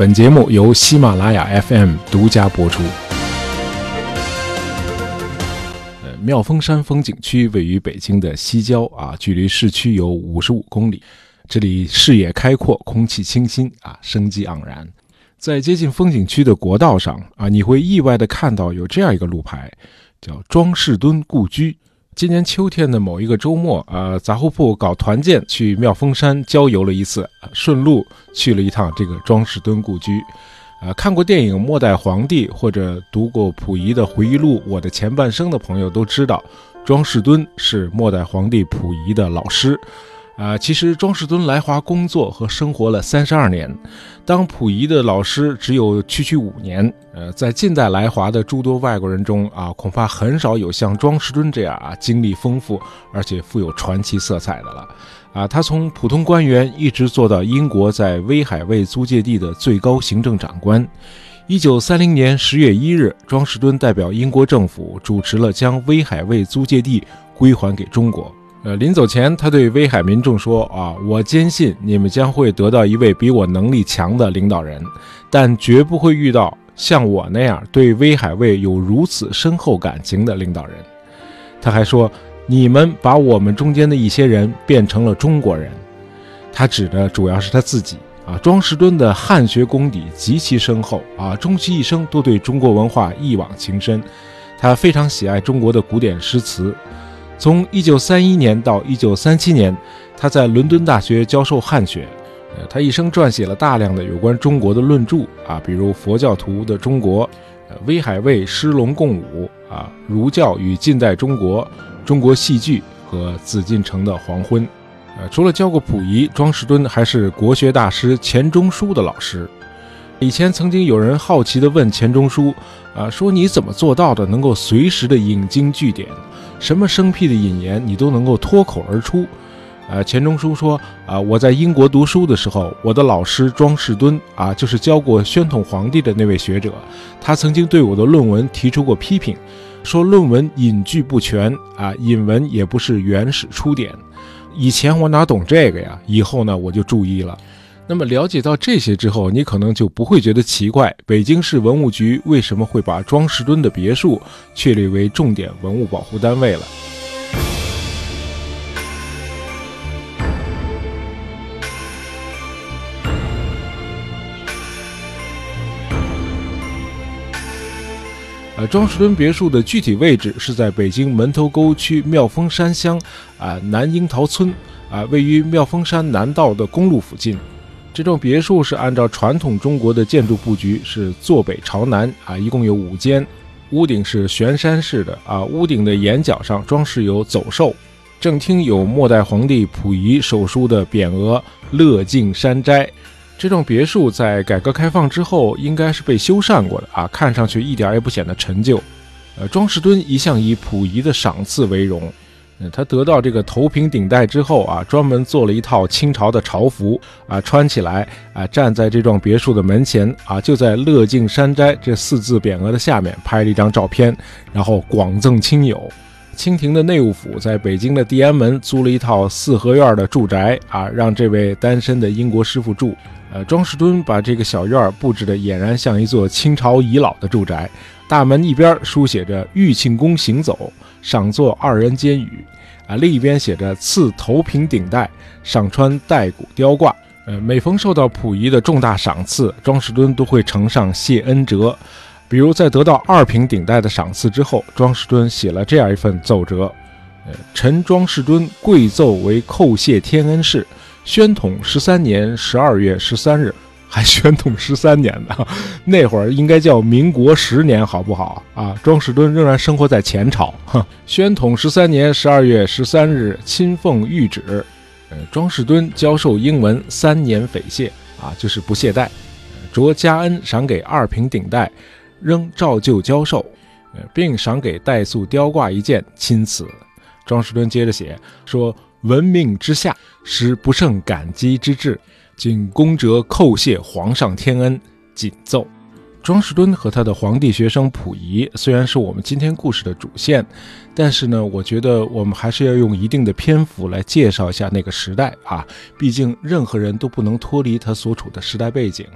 本节目由喜马拉雅 FM 独家播出。呃，妙峰山风景区位于北京的西郊啊，距离市区有五十五公里。这里视野开阔，空气清新啊，生机盎然。在接近风景区的国道上啊，你会意外的看到有这样一个路牌，叫庄士敦故居。今年秋天的某一个周末，呃，杂货铺搞团建去妙峰山郊游了一次，顺路去了一趟这个庄士敦故居。呃，看过电影《末代皇帝》或者读过溥仪的回忆录《我的前半生》的朋友都知道，庄士敦是末代皇帝溥仪的老师。啊，其实庄士敦来华工作和生活了三十二年，当溥仪的老师只有区区五年。呃，在近代来华的诸多外国人中啊，恐怕很少有像庄士敦这样啊经历丰富而且富有传奇色彩的了。啊，他从普通官员一直做到英国在威海卫租界地的最高行政长官。一九三零年十月一日，庄士敦代表英国政府主持了将威海卫租界地归还给中国。呃，临走前，他对威海民众说：“啊，我坚信你们将会得到一位比我能力强的领导人，但绝不会遇到像我那样对威海卫有如此深厚感情的领导人。”他还说：“你们把我们中间的一些人变成了中国人。”他指的主要是他自己。啊，庄士敦的汉学功底极其深厚啊，终其一生都对中国文化一往情深。他非常喜爱中国的古典诗词。从一九三一年到一九三七年，他在伦敦大学教授汉学。呃，他一生撰写了大量的有关中国的论著啊，比如《佛教徒的中国》、呃《威海卫诗龙共舞》啊，《儒教与近代中国》、中国戏剧和紫禁城的黄昏。呃，除了教过溥仪，庄士敦还是国学大师钱钟书的老师。以前曾经有人好奇地问钱钟书，啊，说你怎么做到的，能够随时的引经据典？什么生僻的引言你都能够脱口而出，呃，钱钟书说啊，我在英国读书的时候，我的老师庄士敦啊，就是教过宣统皇帝的那位学者，他曾经对我的论文提出过批评，说论文引据不全啊，引文也不是原始出典。以前我哪懂这个呀？以后呢，我就注意了。那么了解到这些之后，你可能就不会觉得奇怪，北京市文物局为什么会把庄士敦的别墅确立为重点文物保护单位了。呃，庄士敦别墅的具体位置是在北京门头沟区妙峰山乡啊南樱桃村啊，位于妙峰山南道的公路附近。这栋别墅是按照传统中国的建筑布局，是坐北朝南啊，一共有五间，屋顶是悬山式的啊，屋顶的檐角上装饰有走兽，正厅有末代皇帝溥仪手书的匾额“乐静山斋”。这栋别墅在改革开放之后应该是被修缮过的啊，看上去一点也不显得陈旧。呃，庄士敦一向以溥仪的赏赐为荣。他得到这个头平顶戴之后啊，专门做了一套清朝的朝服啊，穿起来啊，站在这幢别墅的门前啊，就在“乐静山斋”这四字匾额的下面拍了一张照片，然后广赠亲友。清廷的内务府在北京的地安门租了一套四合院的住宅啊，让这位单身的英国师傅住。呃，庄士敦把这个小院布置的俨然像一座清朝遗老的住宅，大门一边书写着“玉庆宫行走”。赏作二人间语，啊，另一边写着赐头平顶戴，赏穿带骨雕挂。呃，每逢受到溥仪的重大赏赐，庄士敦都会呈上谢恩折。比如在得到二品顶戴的赏赐之后，庄士敦写了这样一份奏折：呃，臣庄士敦跪奏为叩谢天恩事，宣统十三年十二月十三日。还宣统十三年呢，那会儿应该叫民国十年，好不好啊？庄士敦仍然生活在前朝。宣统十三年十二月十三日，亲奉谕旨，呃，庄士敦教授英文三年匪懈啊，就是不懈怠，着加恩赏给二品顶戴，仍照旧教授，呃，并赏给带素雕挂一件，钦此。庄士敦接着写说：“闻命之下，实不胜感激之至。”仅功折叩谢皇上天恩，谨奏。庄士敦和他的皇帝学生溥仪虽然是我们今天故事的主线，但是呢，我觉得我们还是要用一定的篇幅来介绍一下那个时代啊。毕竟任何人都不能脱离他所处的时代背景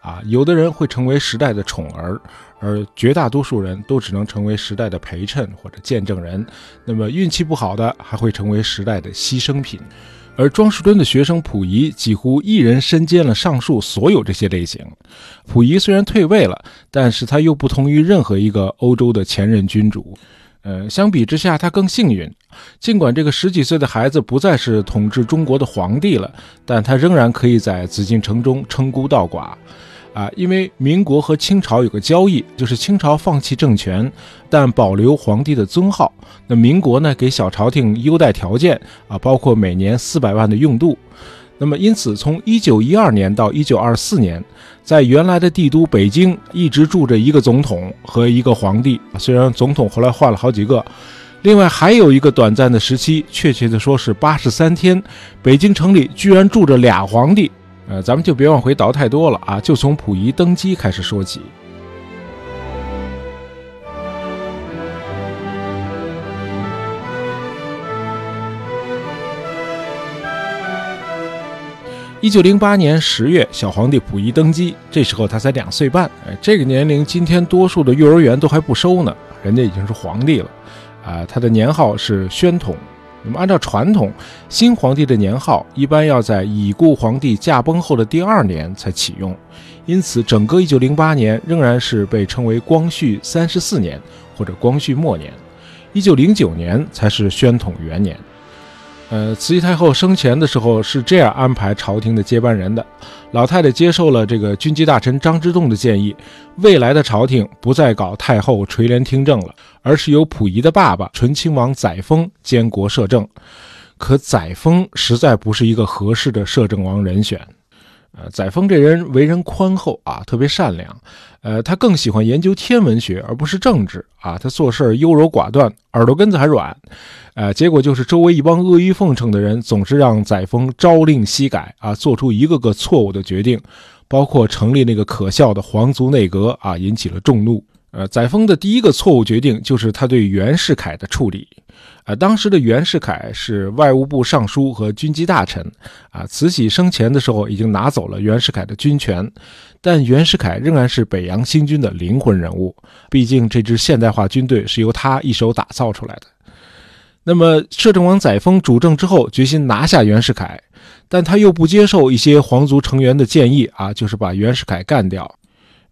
啊。有的人会成为时代的宠儿，而绝大多数人都只能成为时代的陪衬或者见证人。那么运气不好的，还会成为时代的牺牲品。而庄士敦的学生溥仪几乎一人身兼了上述所有这些类型。溥仪虽然退位了，但是他又不同于任何一个欧洲的前任君主。呃，相比之下，他更幸运。尽管这个十几岁的孩子不再是统治中国的皇帝了，但他仍然可以在紫禁城中称孤道寡。啊，因为民国和清朝有个交易，就是清朝放弃政权，但保留皇帝的尊号。那民国呢，给小朝廷优待条件啊，包括每年四百万的用度。那么，因此从一九一二年到一九二四年，在原来的帝都北京一直住着一个总统和一个皇帝。虽然总统后来换了好几个，另外还有一个短暂的时期，确切的说是八十三天，北京城里居然住着俩皇帝。呃，咱们就别往回倒太多了啊，就从溥仪登基开始说起。一九零八年十月，小皇帝溥仪登基，这时候他才两岁半。哎，这个年龄，今天多数的幼儿园都还不收呢，人家已经是皇帝了。啊，他的年号是宣统。那么，按照传统，新皇帝的年号一般要在已故皇帝驾崩后的第二年才启用，因此，整个1908年仍然是被称为光绪三十四年或者光绪末年，1909年才是宣统元年。呃，慈禧太后生前的时候是这样安排朝廷的接班人的。老太太接受了这个军机大臣张之洞的建议，未来的朝廷不再搞太后垂帘听政了，而是由溥仪的爸爸醇亲王载沣监国摄政。可载沣实在不是一个合适的摄政王人选。呃，载沣这人为人宽厚啊，特别善良。呃，他更喜欢研究天文学，而不是政治啊。他做事优柔寡断，耳朵根子还软。呃，结果就是周围一帮阿谀奉承的人，总是让载沣朝令夕改啊，做出一个个错误的决定，包括成立那个可笑的皇族内阁啊，引起了众怒。呃，载沣的第一个错误决定就是他对袁世凯的处理。啊，当时的袁世凯是外务部尚书和军机大臣，啊，慈禧生前的时候已经拿走了袁世凯的军权，但袁世凯仍然是北洋新军的灵魂人物，毕竟这支现代化军队是由他一手打造出来的。那么，摄政王载沣主政之后，决心拿下袁世凯，但他又不接受一些皇族成员的建议，啊，就是把袁世凯干掉。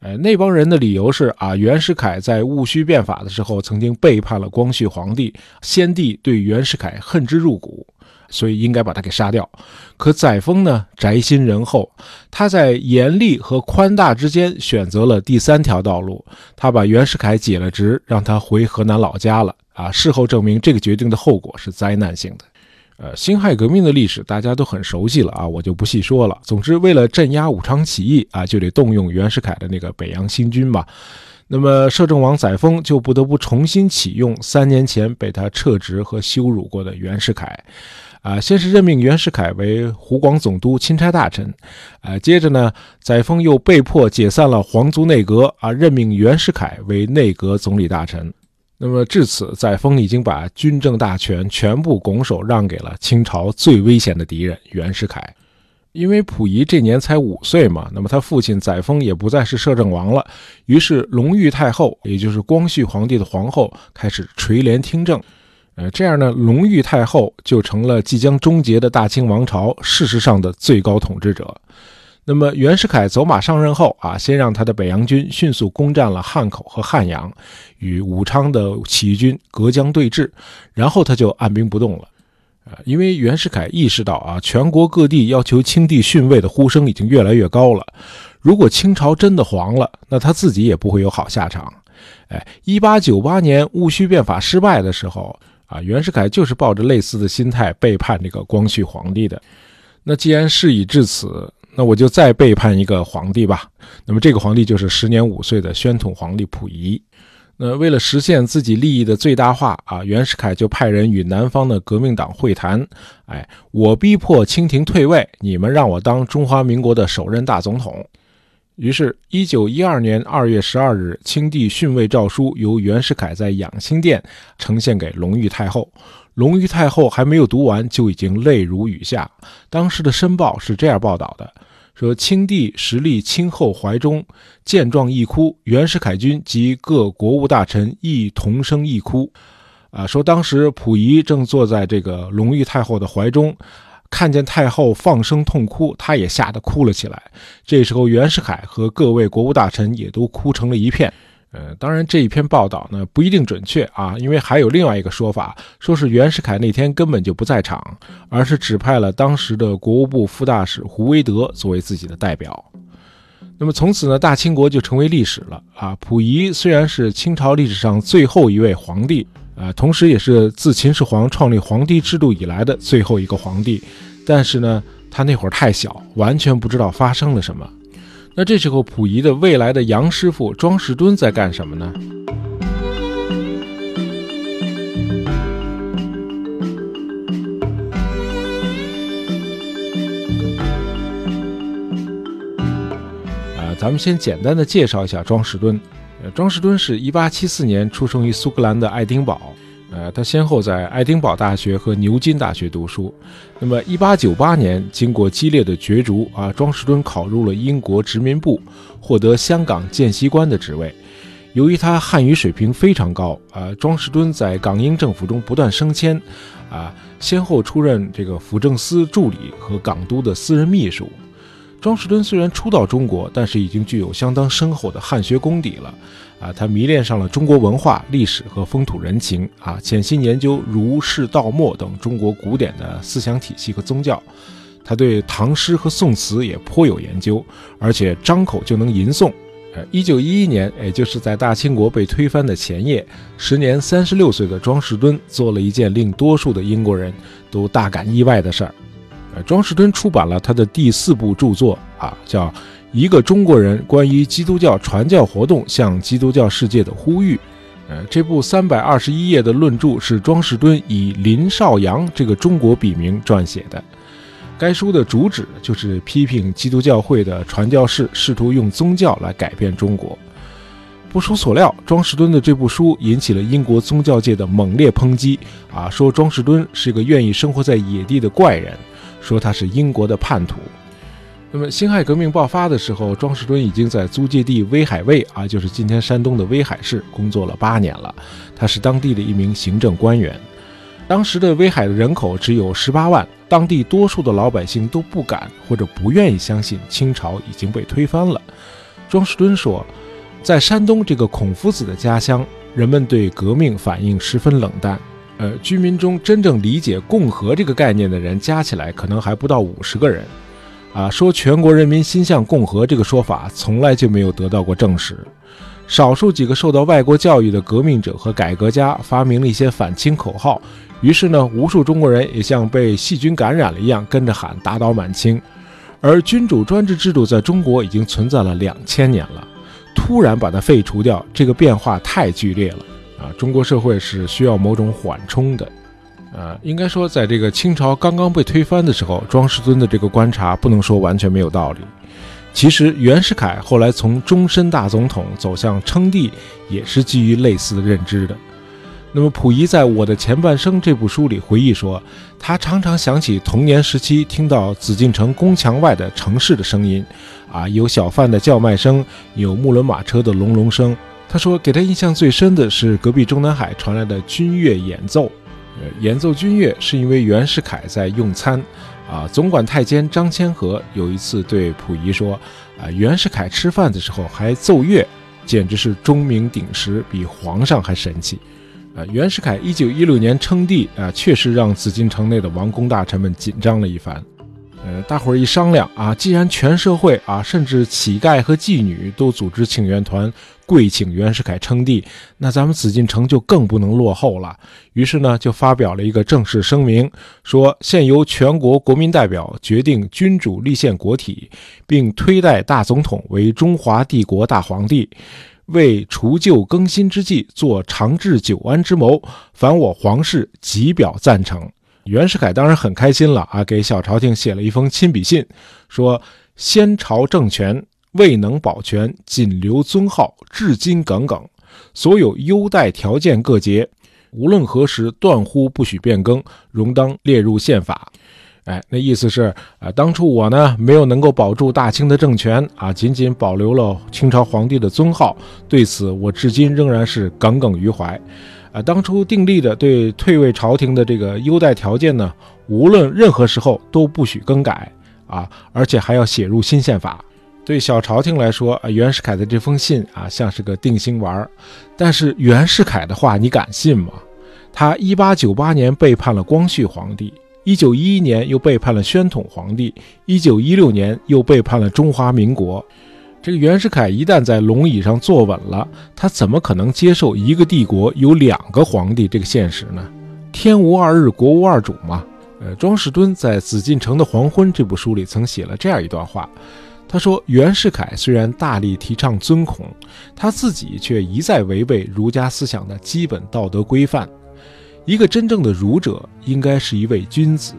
呃，那帮人的理由是啊，袁世凯在戊戌变法的时候曾经背叛了光绪皇帝，先帝对袁世凯恨之入骨，所以应该把他给杀掉。可载沣呢，宅心仁厚，他在严厉和宽大之间选择了第三条道路，他把袁世凯解了职，让他回河南老家了。啊，事后证明这个决定的后果是灾难性的。呃，辛亥革命的历史大家都很熟悉了啊，我就不细说了。总之，为了镇压武昌起义啊，就得动用袁世凯的那个北洋新军吧。那么，摄政王载沣就不得不重新启用三年前被他撤职和羞辱过的袁世凯。啊，先是任命袁世凯为湖广总督、钦差大臣，啊，接着呢，载沣又被迫解散了皇族内阁，啊，任命袁世凯为内阁总理大臣。那么至此，载沣已经把军政大权全部拱手让给了清朝最危险的敌人袁世凯。因为溥仪这年才五岁嘛，那么他父亲载沣也不再是摄政王了，于是隆裕太后，也就是光绪皇帝的皇后，开始垂帘听政。呃，这样呢，隆裕太后就成了即将终结的大清王朝事实上的最高统治者。那么袁世凯走马上任后啊，先让他的北洋军迅速攻占了汉口和汉阳，与武昌的起义军隔江对峙，然后他就按兵不动了。啊，因为袁世凯意识到啊，全国各地要求清帝逊位的呼声已经越来越高了，如果清朝真的黄了，那他自己也不会有好下场。哎，一八九八年戊戌变法失败的时候啊，袁世凯就是抱着类似的心态背叛这个光绪皇帝的。那既然事已至此，那我就再背叛一个皇帝吧。那么这个皇帝就是时年五岁的宣统皇帝溥仪。那为了实现自己利益的最大化啊，袁世凯就派人与南方的革命党会谈。哎，我逼迫清廷退位，你们让我当中华民国的首任大总统。于是，一九一二年二月十二日，清帝训位诏书由袁世凯在养心殿呈现给隆裕太后。隆裕太后还没有读完，就已经泪如雨下。当时的《申报》是这样报道的：说清帝实力清后怀中，见状亦哭，袁世凯军及各国务大臣亦同声亦哭。啊，说当时溥仪正坐在这个隆裕太后的怀中。看见太后放声痛哭，他也吓得哭了起来。这时候，袁世凯和各位国务大臣也都哭成了一片。呃，当然这一篇报道呢不一定准确啊，因为还有另外一个说法，说是袁世凯那天根本就不在场，而是指派了当时的国务部副大使胡维德作为自己的代表。那么从此呢，大清国就成为历史了啊。溥仪虽然是清朝历史上最后一位皇帝。啊，同时也是自秦始皇创立皇帝制度以来的最后一个皇帝，但是呢，他那会儿太小，完全不知道发生了什么。那这时候，溥仪的未来的杨师傅庄士敦在干什么呢？啊，咱们先简单的介绍一下庄士敦。呃，庄士敦是一八七四年出生于苏格兰的爱丁堡，呃，他先后在爱丁堡大学和牛津大学读书。那么，一八九八年，经过激烈的角逐啊，庄士敦考入了英国殖民部，获得香港见习官的职位。由于他汉语水平非常高，啊，庄士敦在港英政府中不断升迁，啊，先后出任这个辅政司助理和港督的私人秘书。庄士敦虽然初到中国，但是已经具有相当深厚的汉学功底了。啊，他迷恋上了中国文化、历史和风土人情，啊，潜心研究儒释道墨等中国古典的思想体系和宗教。他对唐诗和宋词也颇有研究，而且张口就能吟诵。呃，一九一一年，也就是在大清国被推翻的前夜，时年三十六岁的庄士敦做了一件令多数的英国人都大感意外的事儿。庄士敦出版了他的第四部著作啊，叫《一个中国人关于基督教传教活动向基督教世界的呼吁》。呃，这部三百二十一页的论著是庄士敦以林少阳这个中国笔名撰写的。该书的主旨就是批评基督教会的传教士试图用宗教来改变中国。不出所料，庄士敦的这部书引起了英国宗教界的猛烈抨击啊，说庄士敦是个愿意生活在野地的怪人。说他是英国的叛徒。那么辛亥革命爆发的时候，庄士敦已经在租界地威海卫啊，就是今天山东的威海市工作了八年了。他是当地的一名行政官员。当时的威海的人口只有十八万，当地多数的老百姓都不敢或者不愿意相信清朝已经被推翻了。庄士敦说，在山东这个孔夫子的家乡，人们对革命反应十分冷淡。呃，居民中真正理解“共和”这个概念的人加起来可能还不到五十个人，啊，说全国人民心向共和这个说法从来就没有得到过证实。少数几个受到外国教育的革命者和改革家发明了一些反清口号，于是呢，无数中国人也像被细菌感染了一样跟着喊“打倒满清”。而君主专制制度在中国已经存在了两千年了，突然把它废除掉，这个变化太剧烈了。啊，中国社会是需要某种缓冲的，呃，应该说，在这个清朝刚刚被推翻的时候，庄士敦的这个观察不能说完全没有道理。其实，袁世凯后来从终身大总统走向称帝，也是基于类似的认知的。那么，溥仪在我的前半生这部书里回忆说，他常常想起童年时期听到紫禁城宫墙外的城市的声音，啊，有小贩的叫卖声，有木轮马车的隆隆声。他说，给他印象最深的是隔壁中南海传来的军乐演奏。呃，演奏军乐是因为袁世凯在用餐。啊，总管太监张千和有一次对溥仪说：“啊，袁世凯吃饭的时候还奏乐，简直是钟鸣鼎食，比皇上还神气。”啊，袁世凯一九一六年称帝啊，确实让紫禁城内的王公大臣们紧张了一番。大伙儿一商量啊，既然全社会啊，甚至乞丐和妓女都组织请愿团跪请袁世凯称帝，那咱们紫禁城就更不能落后了。于是呢，就发表了一个正式声明，说现由全国国民代表决定君主立宪国体，并推戴大总统为中华帝国大皇帝，为除旧更新之计，做长治久安之谋，凡我皇室极表赞成。袁世凯当然很开心了啊，给小朝廷写了一封亲笔信，说：“先朝政权未能保全，仅留尊号，至今耿耿。所有优待条件各节，无论何时断乎不许变更，容当列入宪法。哎，那意思是啊，当初我呢没有能够保住大清的政权啊，仅仅保留了清朝皇帝的尊号，对此我至今仍然是耿耿于怀。啊，当初订立的对退位朝廷的这个优待条件呢，无论任何时候都不许更改啊，而且还要写入新宪法。对小朝廷来说，袁世凯的这封信啊，像是个定心丸儿。但是袁世凯的话，你敢信吗？他一八九八年背叛了光绪皇帝。一九一一年又背叛了宣统皇帝，一九一六年又背叛了中华民国。这个袁世凯一旦在龙椅上坐稳了，他怎么可能接受一个帝国有两个皇帝这个现实呢？天无二日，国无二主嘛。呃，庄士敦在《紫禁城的黄昏》这部书里曾写了这样一段话，他说：袁世凯虽然大力提倡尊孔，他自己却一再违背儒家思想的基本道德规范。一个真正的儒者应该是一位君子，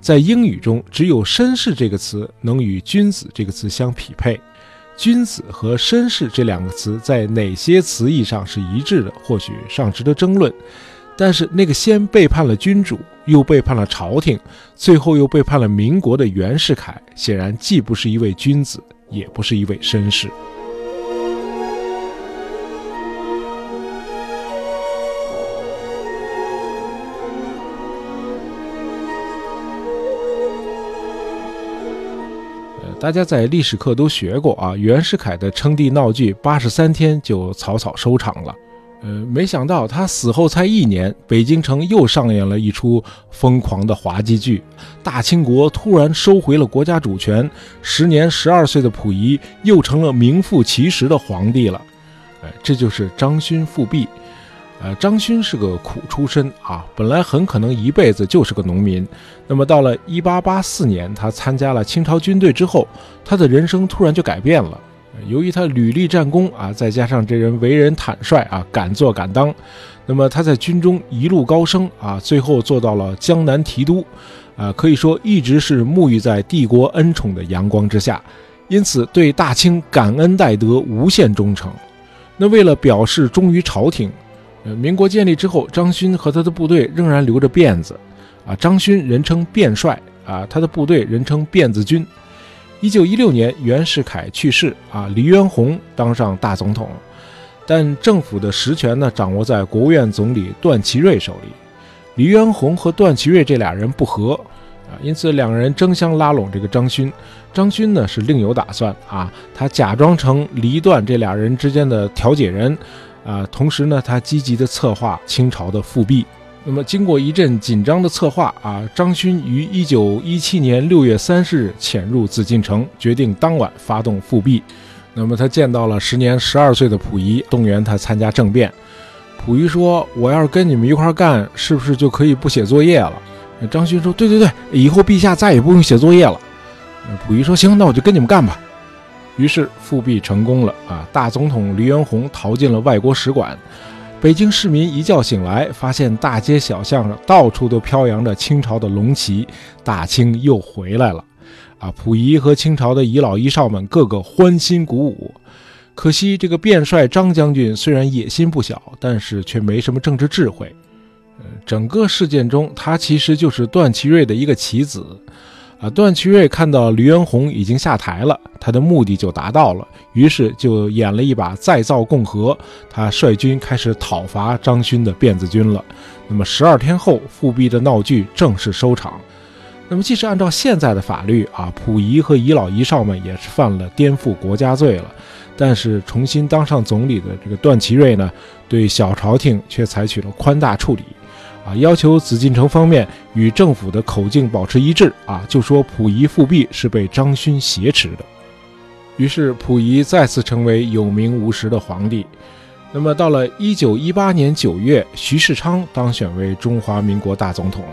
在英语中，只有绅士这个词能与君子这个词相匹配。君子和绅士这两个词在哪些词义上是一致的，或许尚值得争论。但是，那个先背叛了君主，又背叛了朝廷，最后又背叛了民国的袁世凯，显然既不是一位君子，也不是一位绅士。大家在历史课都学过啊，袁世凯的称帝闹剧八十三天就草草收场了。呃，没想到他死后才一年，北京城又上演了一出疯狂的滑稽剧，大清国突然收回了国家主权，时年十二岁的溥仪又成了名副其实的皇帝了。哎，这就是张勋复辟。呃，张勋是个苦出身啊，本来很可能一辈子就是个农民。那么到了一八八四年，他参加了清朝军队之后，他的人生突然就改变了。由于他屡立战功啊，再加上这人为人坦率啊，敢做敢当，那么他在军中一路高升啊，最后做到了江南提督，啊，可以说一直是沐浴在帝国恩宠的阳光之下，因此对大清感恩戴德，无限忠诚。那为了表示忠于朝廷。呃，民国建立之后，张勋和他的部队仍然留着辫子，啊，张勋人称辫帅，啊，他的部队人称辫子军。一九一六年，袁世凯去世，啊，黎元洪当上大总统，但政府的实权呢，掌握在国务院总理段祺瑞手里。黎元洪和段祺瑞这俩人不和，啊，因此两人争相拉拢这个张勋。张勋呢是另有打算，啊，他假装成黎段这俩人之间的调解人。啊，同时呢，他积极的策划清朝的复辟。那么，经过一阵紧张的策划啊，张勋于一九一七年六月三十日潜入紫禁城，决定当晚发动复辟。那么，他见到了时年十二岁的溥仪，动员他参加政变。溥仪说：“我要是跟你们一块干，是不是就可以不写作业了？”张勋说：“对对对，以后陛下再也不用写作业了。”溥仪说：“行，那我就跟你们干吧。”于是复辟成功了啊！大总统黎元洪逃进了外国使馆，北京市民一觉醒来，发现大街小巷上到处都飘扬着清朝的龙旗，大清又回来了啊！溥仪和清朝的遗老遗少们个个欢欣鼓舞。可惜这个变帅张将军虽然野心不小，但是却没什么政治智慧。呃，整个事件中，他其实就是段祺瑞的一个棋子。啊，段祺瑞看到黎元洪已经下台了，他的目的就达到了，于是就演了一把再造共和，他率军开始讨伐张勋的辫子军了。那么十二天后，复辟的闹剧正式收场。那么，即使按照现在的法律啊，溥仪和遗老遗少们也是犯了颠覆国家罪了，但是重新当上总理的这个段祺瑞呢，对小朝廷却采取了宽大处理。啊，要求紫禁城方面与政府的口径保持一致啊，就说溥仪复辟是被张勋挟持的。于是溥仪再次成为有名无实的皇帝。那么到了一九一八年九月，徐世昌当选为中华民国大总统。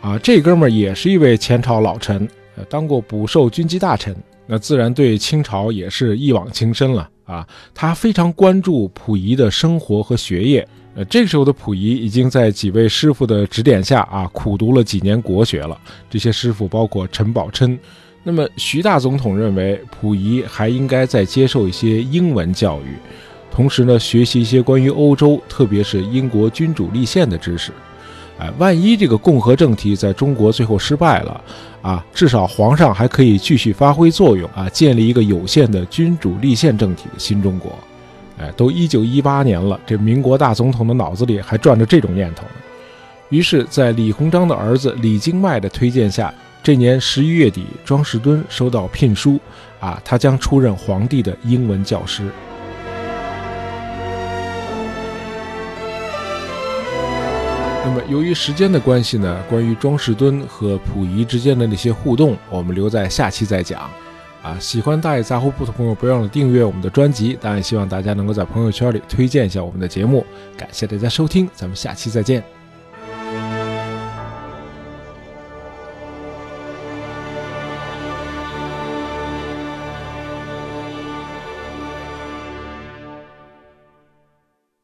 啊，这哥们儿也是一位前朝老臣，呃，当过捕兽军机大臣，那自然对清朝也是一往情深了啊。他非常关注溥仪的生活和学业。呃，这个时候的溥仪已经在几位师傅的指点下啊，苦读了几年国学了。这些师傅包括陈宝琛。那么徐大总统认为，溥仪还应该再接受一些英文教育，同时呢，学习一些关于欧洲，特别是英国君主立宪的知识。哎，万一这个共和政体在中国最后失败了，啊，至少皇上还可以继续发挥作用啊，建立一个有限的君主立宪政体的新中国。哎，都一九一八年了，这民国大总统的脑子里还转着这种念头呢。于是，在李鸿章的儿子李经迈的推荐下。这年十一月底，庄士敦收到聘书，啊，他将出任皇帝的英文教师。由于时间的关系呢，关于庄士敦和溥仪之间的那些互动，我们留在下期再讲。啊，喜欢大爷杂货铺的朋友，不要忘了订阅我们的专辑。当然，希望大家能够在朋友圈里推荐一下我们的节目。感谢大家收听，咱们下期再见。